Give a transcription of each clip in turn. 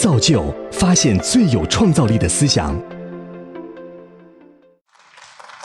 造就发现最有创造力的思想。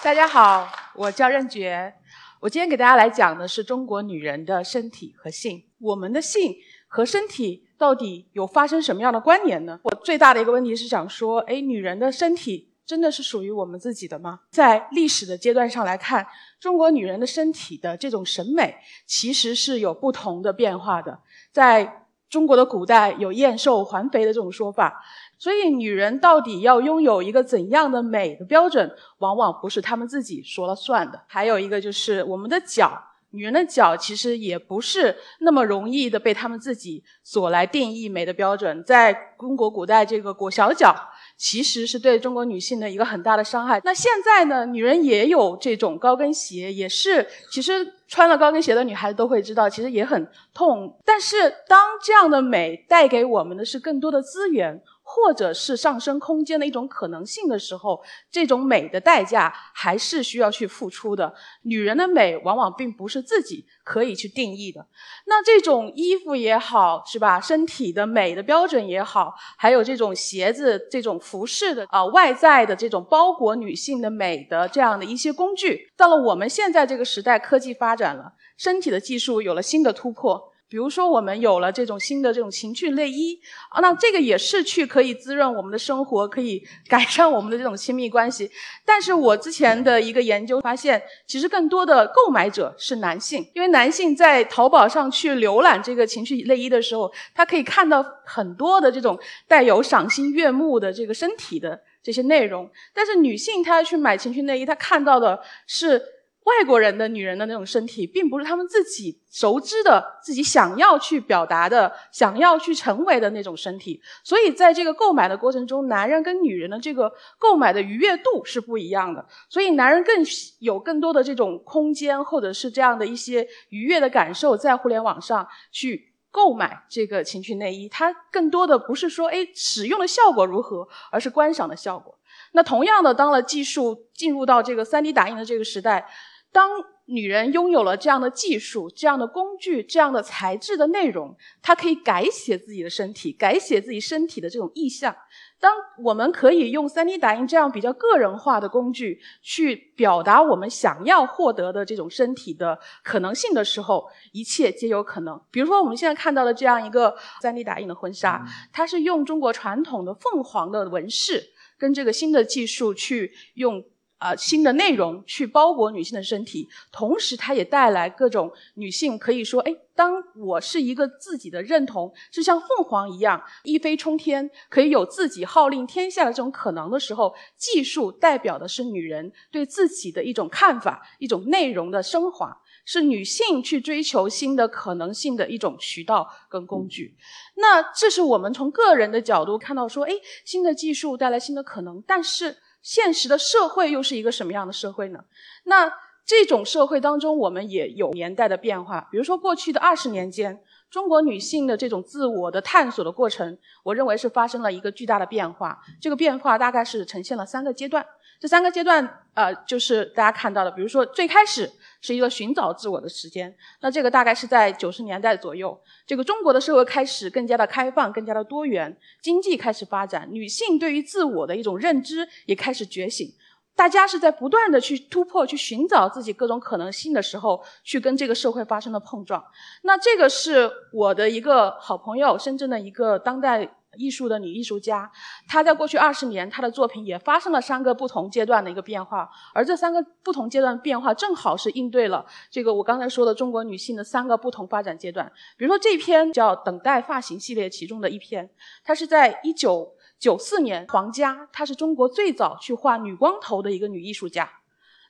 大家好，我叫任觉，我今天给大家来讲的是中国女人的身体和性。我们的性和身体到底有发生什么样的关联呢？我最大的一个问题是想说，哎，女人的身体真的是属于我们自己的吗？在历史的阶段上来看，中国女人的身体的这种审美其实是有不同的变化的。在中国的古代有燕瘦还肥的这种说法，所以女人到底要拥有一个怎样的美的标准，往往不是她们自己说了算的。还有一个就是我们的脚，女人的脚其实也不是那么容易的被她们自己所来定义美的标准。在中国古代，这个裹小脚。其实是对中国女性的一个很大的伤害。那现在呢，女人也有这种高跟鞋，也是其实穿了高跟鞋的女孩子都会知道，其实也很痛。但是当这样的美带给我们的是更多的资源。或者是上升空间的一种可能性的时候，这种美的代价还是需要去付出的。女人的美往往并不是自己可以去定义的。那这种衣服也好，是吧？身体的美的标准也好，还有这种鞋子、这种服饰的啊外在的这种包裹女性的美的这样的一些工具，到了我们现在这个时代，科技发展了，身体的技术有了新的突破。比如说，我们有了这种新的这种情趣内衣啊，那这个也是去可以滋润我们的生活，可以改善我们的这种亲密关系。但是我之前的一个研究发现，其实更多的购买者是男性，因为男性在淘宝上去浏览这个情趣内衣的时候，他可以看到很多的这种带有赏心悦目的这个身体的这些内容。但是女性她去买情趣内衣，她看到的是。外国人的女人的那种身体，并不是他们自己熟知的、自己想要去表达的、想要去成为的那种身体。所以，在这个购买的过程中，男人跟女人的这个购买的愉悦度是不一样的。所以，男人更有更多的这种空间，或者是这样的一些愉悦的感受，在互联网上去购买这个情趣内衣。它更多的不是说，哎，使用的效果如何，而是观赏的效果。那同样的，当了技术进入到这个 3D 打印的这个时代。当女人拥有了这样的技术、这样的工具、这样的材质的内容，她可以改写自己的身体，改写自己身体的这种意象。当我们可以用 3D 打印这样比较个人化的工具去表达我们想要获得的这种身体的可能性的时候，一切皆有可能。比如说，我们现在看到的这样一个 3D 打印的婚纱，它是用中国传统的凤凰的纹饰跟这个新的技术去用。啊，新的内容去包裹女性的身体，同时它也带来各种女性可以说，哎，当我是一个自己的认同，是像凤凰一样一飞冲天，可以有自己号令天下的这种可能的时候，技术代表的是女人对自己的一种看法，一种内容的升华，是女性去追求新的可能性的一种渠道跟工具。那这是我们从个人的角度看到说，哎，新的技术带来新的可能，但是。现实的社会又是一个什么样的社会呢？那这种社会当中，我们也有年代的变化。比如说，过去的二十年间，中国女性的这种自我的探索的过程，我认为是发生了一个巨大的变化。这个变化大概是呈现了三个阶段。这三个阶段，呃，就是大家看到的，比如说最开始是一个寻找自我的时间，那这个大概是在九十年代左右，这个中国的社会开始更加的开放，更加的多元，经济开始发展，女性对于自我的一种认知也开始觉醒，大家是在不断的去突破、去寻找自己各种可能性的时候，去跟这个社会发生了碰撞。那这个是我的一个好朋友，深圳的一个当代。艺术的女艺术家，她在过去二十年，她的作品也发生了三个不同阶段的一个变化，而这三个不同阶段变化，正好是应对了这个我刚才说的中国女性的三个不同发展阶段。比如说这篇叫《等待发型》系列其中的一篇，它是在一九九四年，黄佳，她是中国最早去画女光头的一个女艺术家。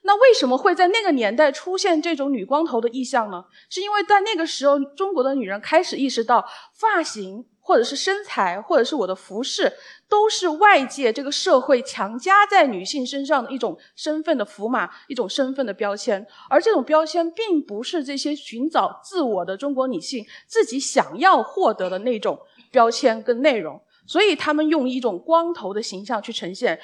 那为什么会在那个年代出现这种女光头的意象呢？是因为在那个时候，中国的女人开始意识到发型。或者是身材，或者是我的服饰，都是外界这个社会强加在女性身上的一种身份的符码，一种身份的标签。而这种标签，并不是这些寻找自我的中国女性自己想要获得的那种标签跟内容。所以，他们用一种光头的形象去呈现，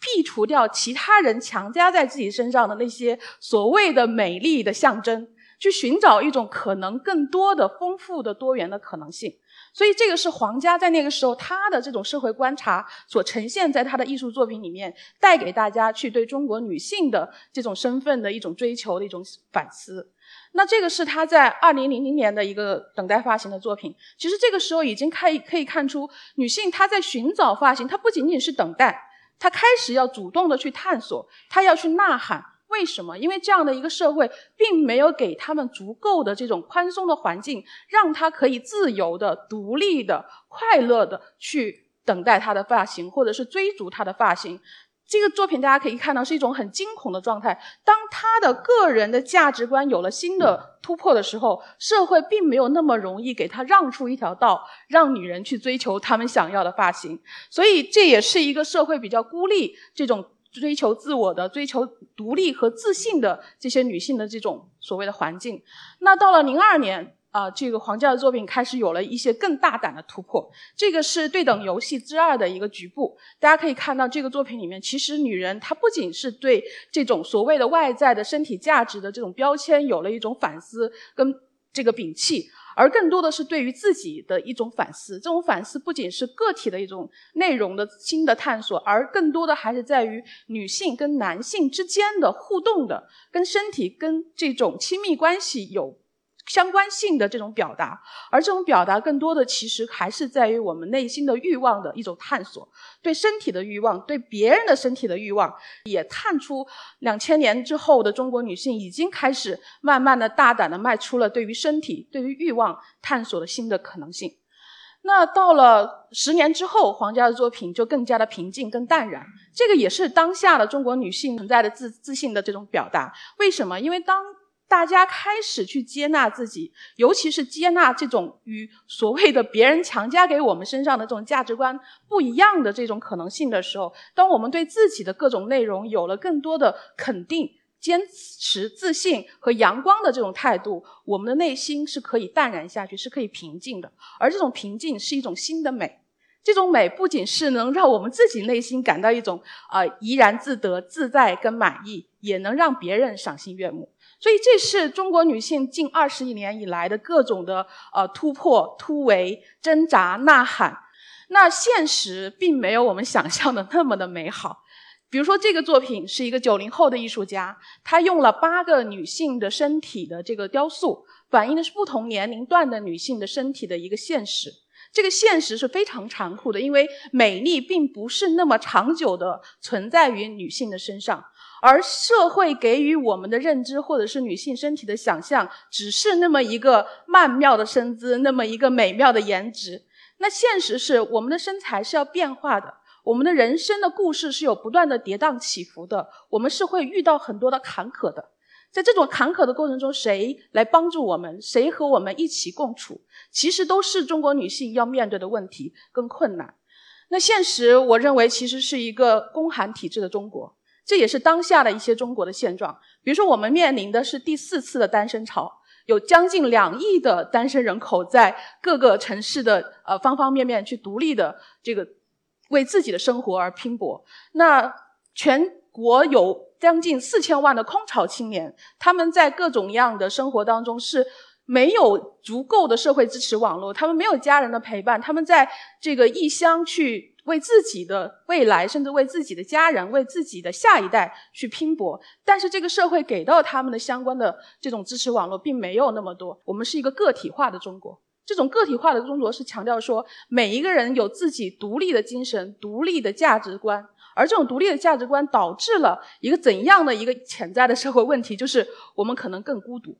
剔除掉其他人强加在自己身上的那些所谓的美丽的象征，去寻找一种可能更多的、丰富的、多元的可能性。所以这个是黄家在那个时候他的这种社会观察所呈现在他的艺术作品里面，带给大家去对中国女性的这种身份的一种追求的一种反思。那这个是他在二零零零年的一个等待发型的作品。其实这个时候已经可以可以看出，女性她在寻找发型，她不仅仅是等待，她开始要主动的去探索，她要去呐喊。为什么？因为这样的一个社会，并没有给他们足够的这种宽松的环境，让她可以自由的、独立的、快乐的去等待她的发型，或者是追逐她的发型。这个作品大家可以看到是一种很惊恐的状态。当他的个人的价值观有了新的突破的时候，社会并没有那么容易给他让出一条道，让女人去追求他们想要的发型。所以这也是一个社会比较孤立这种。追求自我的、追求独立和自信的这些女性的这种所谓的环境，那到了零二年啊，这个黄教的作品开始有了一些更大胆的突破。这个是对等游戏之二的一个局部，大家可以看到这个作品里面，其实女人她不仅是对这种所谓的外在的身体价值的这种标签有了一种反思跟这个摒弃。而更多的是对于自己的一种反思，这种反思不仅是个体的一种内容的新的探索，而更多的还是在于女性跟男性之间的互动的，跟身体跟这种亲密关系有。相关性的这种表达，而这种表达更多的其实还是在于我们内心的欲望的一种探索，对身体的欲望，对别人的身体的欲望，也探出两千年之后的中国女性已经开始慢慢的大胆的迈出了对于身体、对于欲望探索的新的可能性。那到了十年之后，黄家的作品就更加的平静、更淡然。这个也是当下的中国女性存在的自自信的这种表达。为什么？因为当大家开始去接纳自己，尤其是接纳这种与所谓的别人强加给我们身上的这种价值观不一样的这种可能性的时候，当我们对自己的各种内容有了更多的肯定、坚持、自信和阳光的这种态度，我们的内心是可以淡然下去，是可以平静的。而这种平静是一种新的美，这种美不仅是能让我们自己内心感到一种啊怡然自得、自在跟满意，也能让别人赏心悦目。所以，这是中国女性近二十亿年以来的各种的呃突破、突围、挣扎、呐喊。那现实并没有我们想象的那么的美好。比如说，这个作品是一个九零后的艺术家，他用了八个女性的身体的这个雕塑，反映的是不同年龄段的女性的身体的一个现实。这个现实是非常残酷的，因为美丽并不是那么长久的存在于女性的身上。而社会给予我们的认知，或者是女性身体的想象，只是那么一个曼妙的身姿，那么一个美妙的颜值。那现实是，我们的身材是要变化的，我们的人生的故事是有不断的跌宕起伏的，我们是会遇到很多的坎坷的。在这种坎坷的过程中，谁来帮助我们？谁和我们一起共处？其实都是中国女性要面对的问题跟困难。那现实，我认为其实是一个宫寒体制的中国。这也是当下的一些中国的现状。比如说，我们面临的是第四次的单身潮，有将近两亿的单身人口在各个城市的呃方方面面去独立的这个为自己的生活而拼搏。那全国有将近四千万的空巢青年，他们在各种样的生活当中是没有足够的社会支持网络，他们没有家人的陪伴，他们在这个异乡去。为自己的未来，甚至为自己的家人、为自己的下一代去拼搏，但是这个社会给到他们的相关的这种支持网络并没有那么多。我们是一个个体化的中国，这种个体化的中国是强调说每一个人有自己独立的精神、独立的价值观，而这种独立的价值观导致了一个怎样的一个潜在的社会问题，就是我们可能更孤独。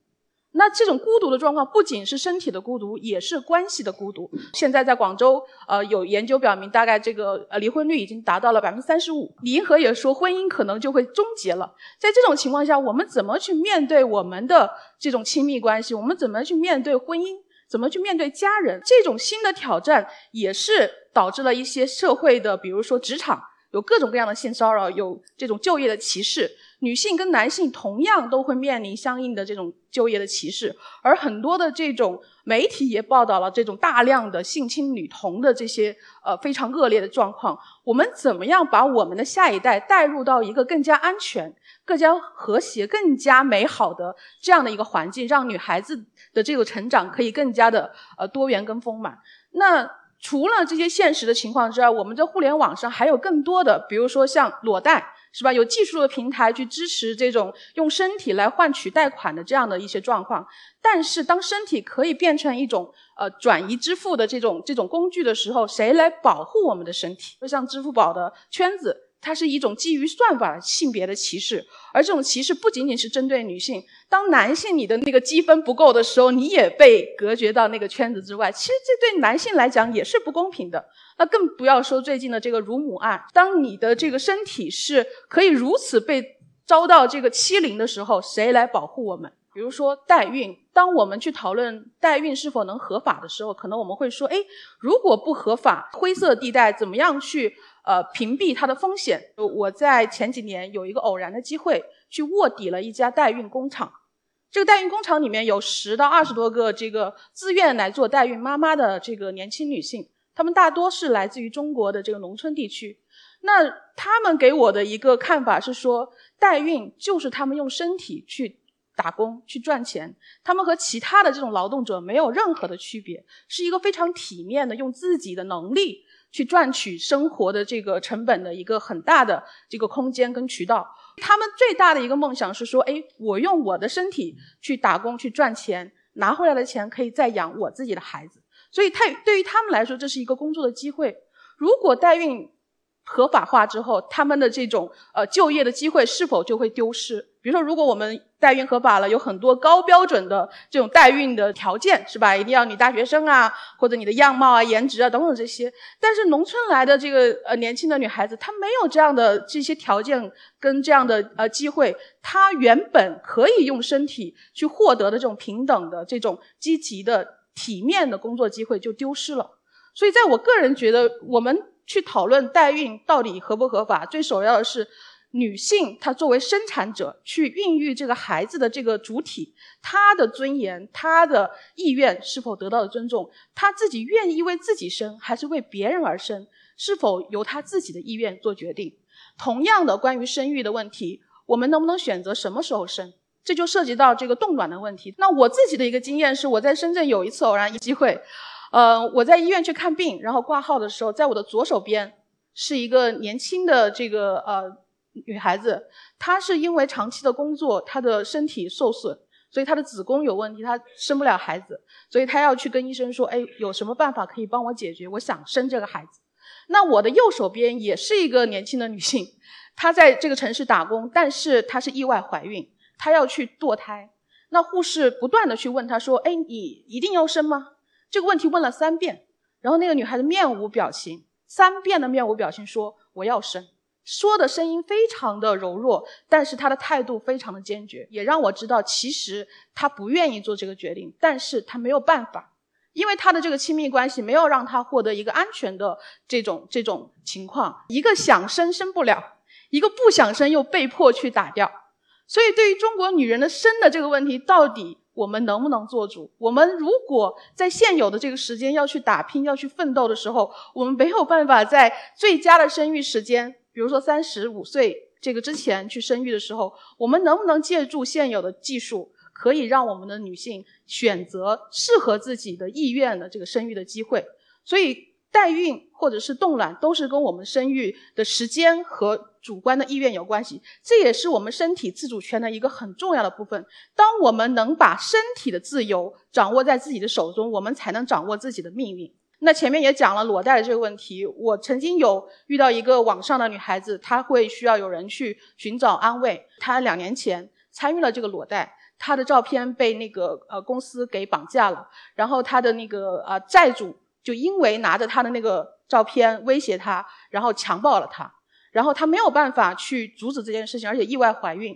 那这种孤独的状况不仅是身体的孤独，也是关系的孤独。现在在广州，呃，有研究表明，大概这个呃离婚率已经达到了百分之三十五。李银河也说，婚姻可能就会终结了。在这种情况下，我们怎么去面对我们的这种亲密关系？我们怎么去面对婚姻？怎么去面对家人？这种新的挑战也是导致了一些社会的，比如说职场有各种各样的性骚扰，有这种就业的歧视。女性跟男性同样都会面临相应的这种就业的歧视，而很多的这种媒体也报道了这种大量的性侵女童的这些呃非常恶劣的状况。我们怎么样把我们的下一代带入到一个更加安全、更加和谐、更加美好的这样的一个环境，让女孩子的这个成长可以更加的呃多元跟丰满？那除了这些现实的情况之外，我们在互联网上还有更多的，比如说像裸贷，是吧？有技术的平台去支持这种用身体来换取贷款的这样的一些状况。但是，当身体可以变成一种呃转移支付的这种这种工具的时候，谁来保护我们的身体？就像支付宝的圈子。它是一种基于算法性别的歧视，而这种歧视不仅仅是针对女性。当男性你的那个积分不够的时候，你也被隔绝到那个圈子之外。其实这对男性来讲也是不公平的。那更不要说最近的这个乳母案，当你的这个身体是可以如此被遭到这个欺凌的时候，谁来保护我们？比如说代孕，当我们去讨论代孕是否能合法的时候，可能我们会说：哎，如果不合法，灰色地带怎么样去？呃，屏蔽它的风险。我在前几年有一个偶然的机会去卧底了一家代孕工厂，这个代孕工厂里面有十到二十多个这个自愿来做代孕妈妈的这个年轻女性，他们大多是来自于中国的这个农村地区。那他们给我的一个看法是说，代孕就是他们用身体去打工去赚钱，他们和其他的这种劳动者没有任何的区别，是一个非常体面的用自己的能力。去赚取生活的这个成本的一个很大的这个空间跟渠道，他们最大的一个梦想是说，哎，我用我的身体去打工去赚钱，拿回来的钱可以再养我自己的孩子，所以他对于他们来说，这是一个工作的机会。如果代孕，合法化之后，他们的这种呃就业的机会是否就会丢失？比如说，如果我们代孕合法了，有很多高标准的这种代孕的条件，是吧？一定要女大学生啊，或者你的样貌啊、颜值啊等等这些。但是农村来的这个呃年轻的女孩子，她没有这样的这些条件跟这样的呃机会，她原本可以用身体去获得的这种平等的这种积极的体面的工作机会就丢失了。所以，在我个人觉得，我们。去讨论代孕到底合不合法，最首要的是女性她作为生产者去孕育这个孩子的这个主体，她的尊严、她的意愿是否得到了尊重？她自己愿意为自己生，还是为别人而生？是否由她自己的意愿做决定？同样的，关于生育的问题，我们能不能选择什么时候生？这就涉及到这个冻卵的问题。那我自己的一个经验是，我在深圳有一次偶然机会。呃，我在医院去看病，然后挂号的时候，在我的左手边是一个年轻的这个呃女孩子，她是因为长期的工作，她的身体受损，所以她的子宫有问题，她生不了孩子，所以她要去跟医生说，哎，有什么办法可以帮我解决？我想生这个孩子。那我的右手边也是一个年轻的女性，她在这个城市打工，但是她是意外怀孕，她要去堕胎。那护士不断的去问她说，哎，你一定要生吗？这个问题问了三遍，然后那个女孩子面无表情，三遍的面无表情说我要生，说的声音非常的柔弱，但是她的态度非常的坚决，也让我知道其实她不愿意做这个决定，但是她没有办法，因为她的这个亲密关系没有让她获得一个安全的这种这种情况，一个想生生不了，一个不想生又被迫去打掉，所以对于中国女人的生的这个问题到底。我们能不能做主？我们如果在现有的这个时间要去打拼、要去奋斗的时候，我们没有办法在最佳的生育时间，比如说三十五岁这个之前去生育的时候，我们能不能借助现有的技术，可以让我们的女性选择适合自己的意愿的这个生育的机会？所以。代孕或者是冻卵，都是跟我们生育的时间和主观的意愿有关系。这也是我们身体自主权的一个很重要的部分。当我们能把身体的自由掌握在自己的手中，我们才能掌握自己的命运。那前面也讲了裸贷的这个问题。我曾经有遇到一个网上的女孩子，她会需要有人去寻找安慰。她两年前参与了这个裸贷，她的照片被那个呃公司给绑架了，然后她的那个呃债主。就因为拿着他的那个照片威胁他，然后强暴了他，然后他没有办法去阻止这件事情，而且意外怀孕，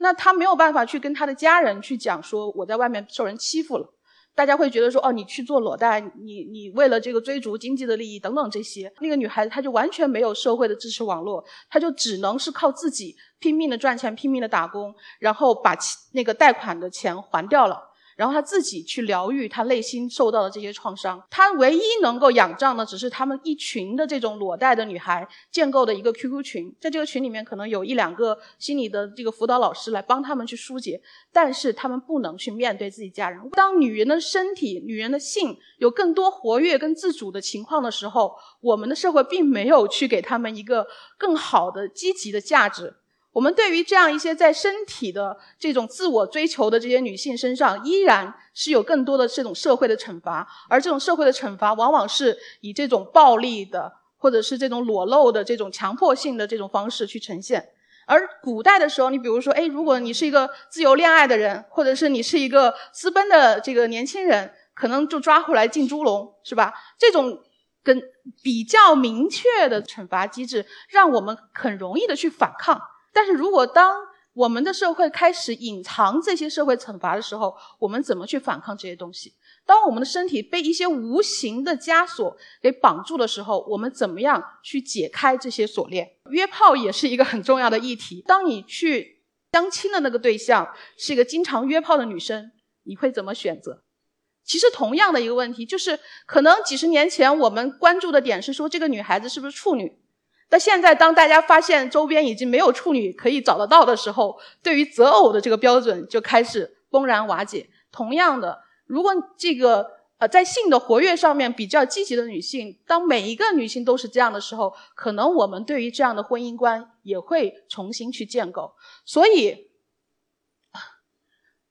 那他没有办法去跟他的家人去讲说我在外面受人欺负了，大家会觉得说哦你去做裸贷，你你为了这个追逐经济的利益等等这些，那个女孩子她就完全没有社会的支持网络，她就只能是靠自己拼命的赚钱，拼命的打工，然后把那个贷款的钱还掉了。然后他自己去疗愈他内心受到的这些创伤。他唯一能够仰仗的，只是他们一群的这种裸贷的女孩建构的一个 QQ 群，在这个群里面可能有一两个心理的这个辅导老师来帮他们去疏解，但是他们不能去面对自己家人。当女人的身体、女人的性有更多活跃跟自主的情况的时候，我们的社会并没有去给他们一个更好的积极的价值。我们对于这样一些在身体的这种自我追求的这些女性身上，依然是有更多的这种社会的惩罚，而这种社会的惩罚往往是以这种暴力的，或者是这种裸露的这种强迫性的这种方式去呈现。而古代的时候，你比如说，哎，如果你是一个自由恋爱的人，或者是你是一个私奔的这个年轻人，可能就抓回来进猪笼，是吧？这种跟比较明确的惩罚机制，让我们很容易的去反抗。但是如果当我们的社会开始隐藏这些社会惩罚的时候，我们怎么去反抗这些东西？当我们的身体被一些无形的枷锁给绑住的时候，我们怎么样去解开这些锁链？约炮也是一个很重要的议题。当你去相亲的那个对象是一个经常约炮的女生，你会怎么选择？其实同样的一个问题，就是可能几十年前我们关注的点是说这个女孩子是不是处女。那现在，当大家发现周边已经没有处女可以找得到的时候，对于择偶的这个标准就开始崩然瓦解。同样的，如果这个呃在性的活跃上面比较积极的女性，当每一个女性都是这样的时候，可能我们对于这样的婚姻观也会重新去建构。所以，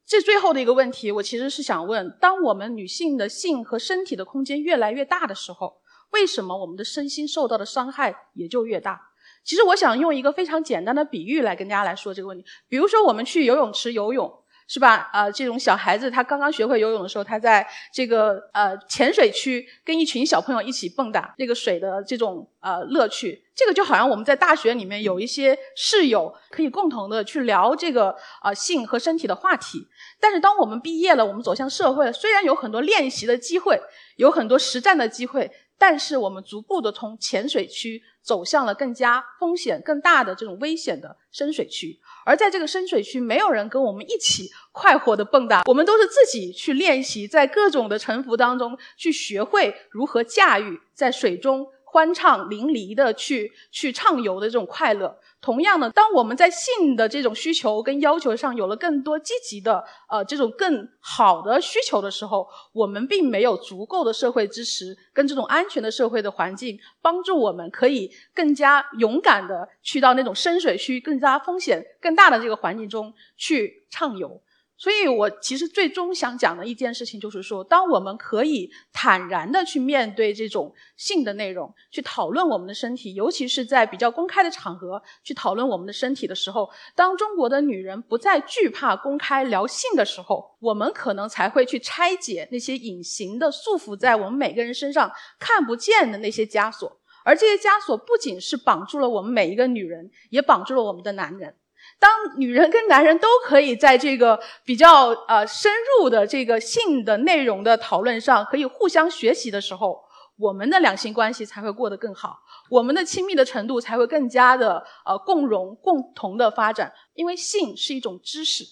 这最后的一个问题，我其实是想问：当我们女性的性和身体的空间越来越大的时候。为什么我们的身心受到的伤害也就越大？其实我想用一个非常简单的比喻来跟大家来说这个问题。比如说，我们去游泳池游泳，是吧？呃，这种小孩子他刚刚学会游泳的时候，他在这个呃浅水区跟一群小朋友一起蹦跶，那个水的这种呃乐趣，这个就好像我们在大学里面有一些室友可以共同的去聊这个啊性和身体的话题。但是当我们毕业了，我们走向社会，虽然有很多练习的机会，有很多实战的机会。但是我们逐步的从浅水区走向了更加风险更大的这种危险的深水区，而在这个深水区，没有人跟我们一起快活的蹦跶，我们都是自己去练习，在各种的沉浮当中去学会如何驾驭在水中欢畅淋漓的去去畅游的这种快乐。同样的，当我们在性的这种需求跟要求上有了更多积极的呃这种更好的需求的时候，我们并没有足够的社会支持跟这种安全的社会的环境，帮助我们可以更加勇敢的去到那种深水区、更加风险更大的这个环境中去畅游。所以我其实最终想讲的一件事情，就是说，当我们可以坦然的去面对这种性的内容，去讨论我们的身体，尤其是在比较公开的场合去讨论我们的身体的时候，当中国的女人不再惧怕公开聊性的时候，我们可能才会去拆解那些隐形的束缚在我们每个人身上看不见的那些枷锁，而这些枷锁不仅是绑住了我们每一个女人，也绑住了我们的男人。当女人跟男人都可以在这个比较呃深入的这个性的内容的讨论上可以互相学习的时候，我们的两性关系才会过得更好，我们的亲密的程度才会更加的呃共融共同的发展。因为性是一种知识，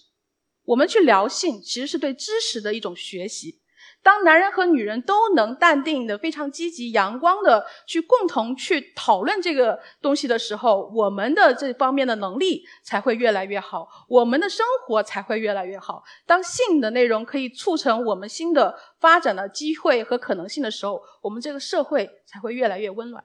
我们去聊性其实是对知识的一种学习。当男人和女人都能淡定的、非常积极、阳光的去共同去讨论这个东西的时候，我们的这方面的能力才会越来越好，我们的生活才会越来越好。当性的内容可以促成我们新的发展的机会和可能性的时候，我们这个社会才会越来越温暖。